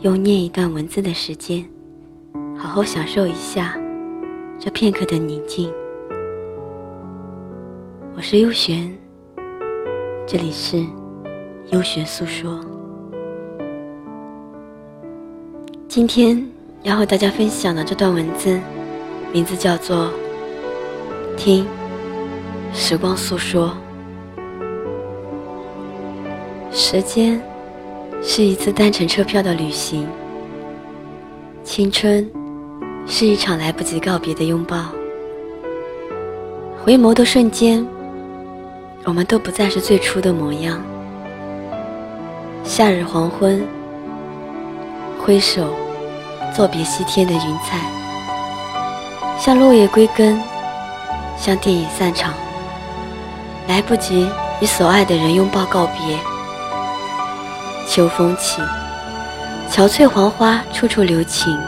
用念一段文字的时间，好好享受一下这片刻的宁静。我是优璇，这里是优璇诉说。今天要和大家分享的这段文字，名字叫做《听时光诉说》，时间。是一次单程车票的旅行，青春是一场来不及告别的拥抱。回眸的瞬间，我们都不再是最初的模样。夏日黄昏，挥手作别西天的云彩，像落叶归根，像电影散场，来不及与所爱的人拥抱告别。秋风起，憔悴黄花处处留情，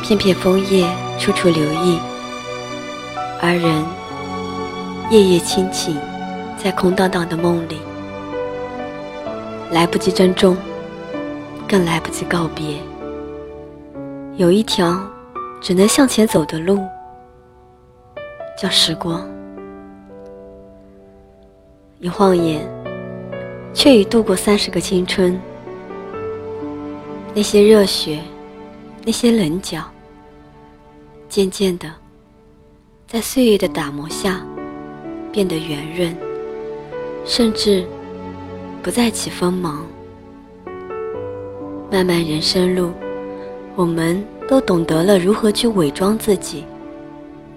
片片枫叶处处留意。而人夜夜清醒，在空荡荡的梦里，来不及珍重，更来不及告别。有一条只能向前走的路，叫时光。一晃眼。却已度过三十个青春，那些热血，那些棱角，渐渐的，在岁月的打磨下，变得圆润，甚至不再起锋芒。漫漫人生路，我们都懂得了如何去伪装自己，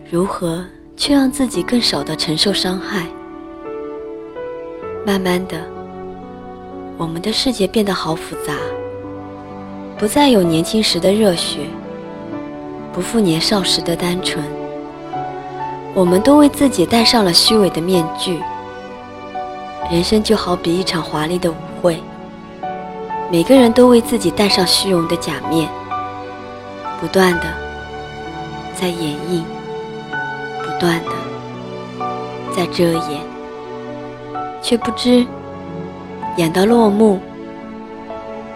如何去让自己更少的承受伤害。慢慢的。我们的世界变得好复杂，不再有年轻时的热血，不复年少时的单纯。我们都为自己戴上了虚伪的面具。人生就好比一场华丽的舞会，每个人都为自己戴上虚荣的假面，不断的在演绎，不断的在遮掩，却不知。演到落幕，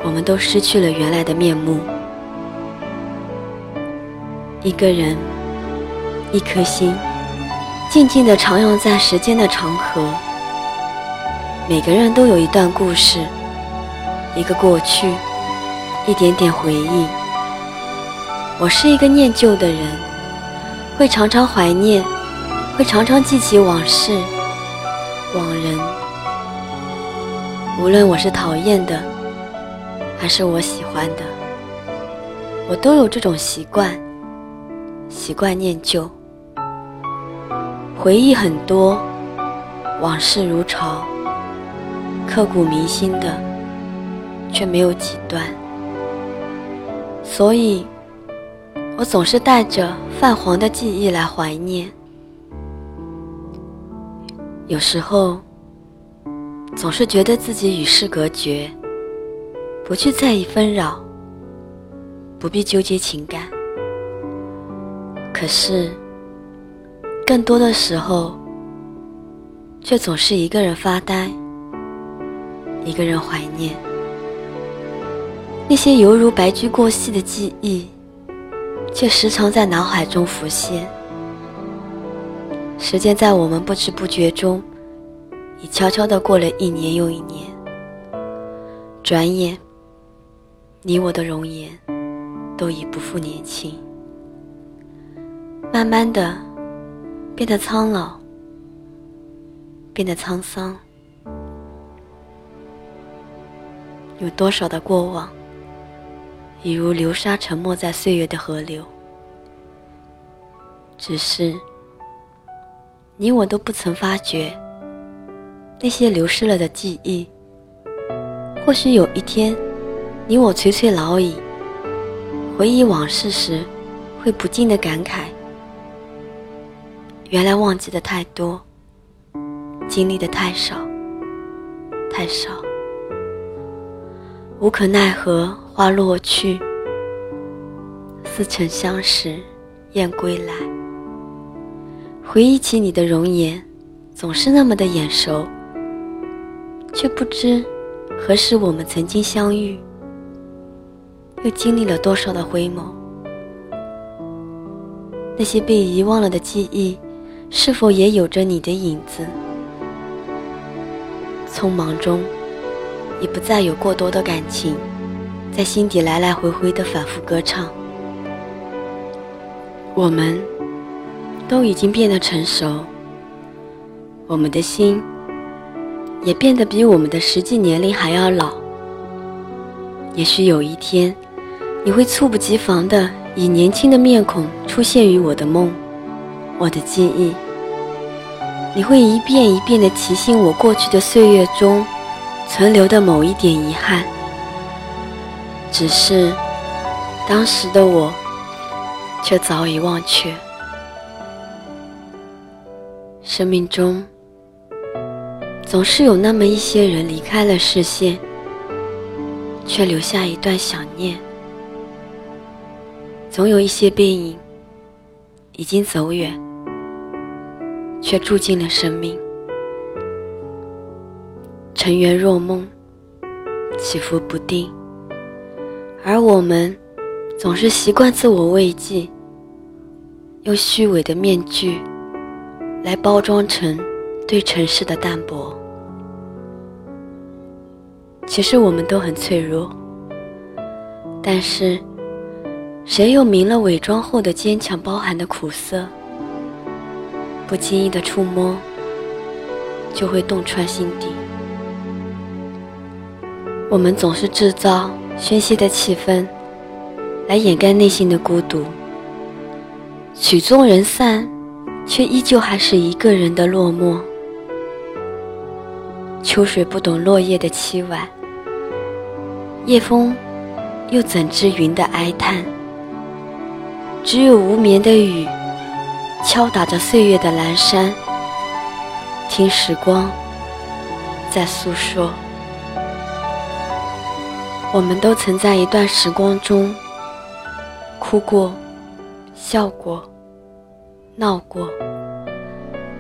我们都失去了原来的面目。一个人，一颗心，静静地徜徉在时间的长河。每个人都有一段故事，一个过去，一点点回忆。我是一个念旧的人，会常常怀念，会常常记起往事、往人。无论我是讨厌的，还是我喜欢的，我都有这种习惯，习惯念旧。回忆很多，往事如潮，刻骨铭心的却没有几段，所以，我总是带着泛黄的记忆来怀念。有时候。总是觉得自己与世隔绝，不去在意纷扰，不必纠结情感。可是，更多的时候，却总是一个人发呆，一个人怀念那些犹如白驹过隙的记忆，却时常在脑海中浮现。时间在我们不知不觉中。已悄悄地过了一年又一年，转眼，你我的容颜都已不复年轻，慢慢的变得苍老，变得沧桑。有多少的过往，已如流沙沉没在岁月的河流，只是你我都不曾发觉。那些流失了的记忆，或许有一天你我垂垂老矣。回忆往事时，会不禁的感慨：原来忘记的太多，经历的太少，太少。无可奈何花落去，似曾相识燕归来。回忆起你的容颜，总是那么的眼熟，却不知何时我们曾经相遇。又经历了多少的回眸？那些被遗忘了的记忆，是否也有着你的影子？匆忙中，已不再有过多的感情，在心底来来回回的反复歌唱。我们都已经变得成熟，我们的心也变得比我们的实际年龄还要老。也许有一天。你会猝不及防地以年轻的面孔出现于我的梦，我的记忆。你会一遍一遍地提醒我过去的岁月中存留的某一点遗憾。只是当时的我却早已忘却。生命中总是有那么一些人离开了视线，却留下一段想念。总有一些背影已经走远，却住进了生命。尘缘若梦，起伏不定，而我们总是习惯自我慰藉，用虚伪的面具来包装成对尘世的淡薄。其实我们都很脆弱，但是。谁又明了伪装后的坚强包含的苦涩？不经意的触摸，就会洞穿心底。我们总是制造宣泄的气氛，来掩盖内心的孤独。曲终人散，却依旧还是一个人的落寞。秋水不懂落叶的凄婉，夜风又怎知云的哀叹？只有无眠的雨，敲打着岁月的阑珊。听时光在诉说，我们都曾在一段时光中哭过、笑过、闹过。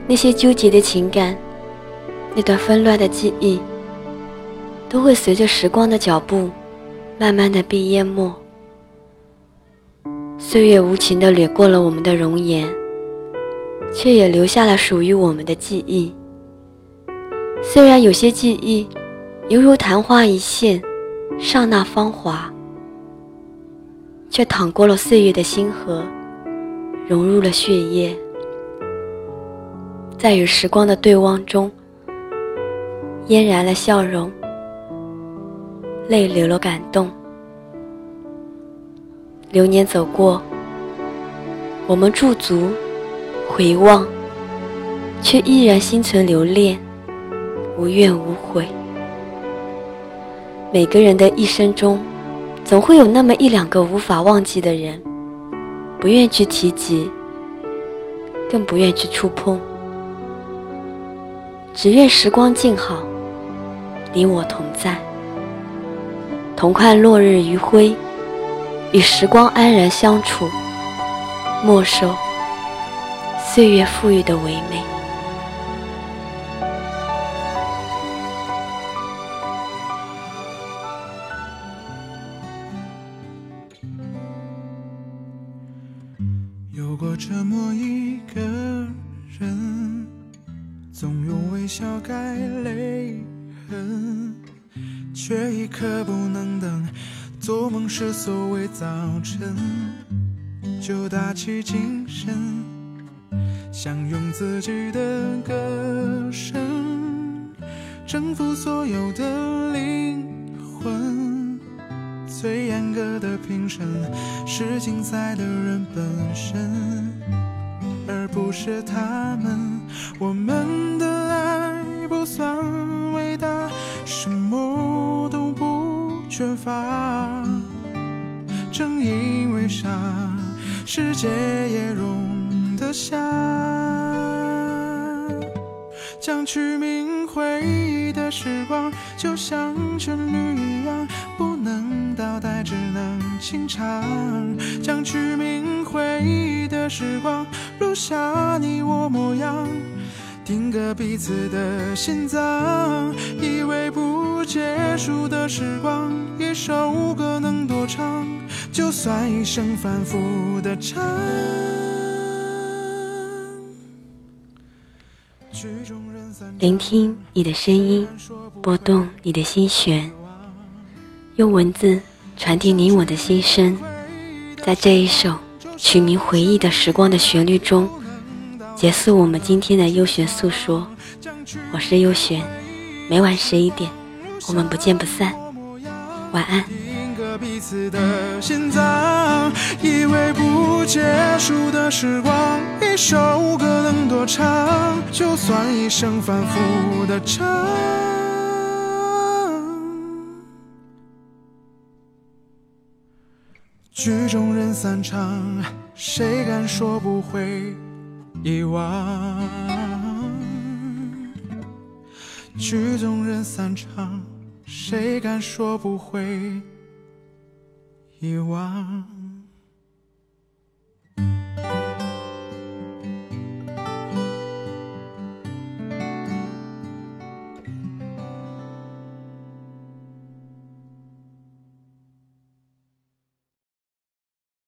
那些纠结的情感，那段纷乱的记忆，都会随着时光的脚步，慢慢的被淹没。岁月无情的掠过了我们的容颜，却也留下了属于我们的记忆。虽然有些记忆犹如昙花一现，刹那芳华，却淌过了岁月的星河，融入了血液，在与时光的对望中，嫣然了笑容，泪流了感动。流年走过，我们驻足回望，却依然心存留恋，无怨无悔。每个人的一生中，总会有那么一两个无法忘记的人，不愿去提及，更不愿去触碰，只愿时光静好，你我同在，同看落日余晖。与时光安然相处，默受岁月赋予的唯美。有过这么一个人，总用微笑盖泪痕，却一刻不能。做梦时所谓早晨，就打起精神，想用自己的歌声征服所有的灵魂。最严格的评审是精彩的人本身，而不是他们。我们的爱不算伟大，什么都不。缺乏。正因为傻，世界也容得下。将去铭回忆的时光，就像旋律一样，不能倒带，只能清唱。将去铭回忆的时光，录下你我模样，定格彼此的心脏。以为不结束的时光，一首歌能多长？就算一生反复的唱。聆听你的声音，拨动你的心弦，用文字传递你我的心声。在这一首取名《回忆的时光》的旋律中，结束我们今天的优璇诉说。我是优璇，每晚十一点，我们不见不散。晚安。彼此的心脏，以为不结束的时光，一首歌能多长？就算一生反复的唱，曲终人散场，谁敢说不会遗忘？曲终人散场，谁敢说不会？遗忘。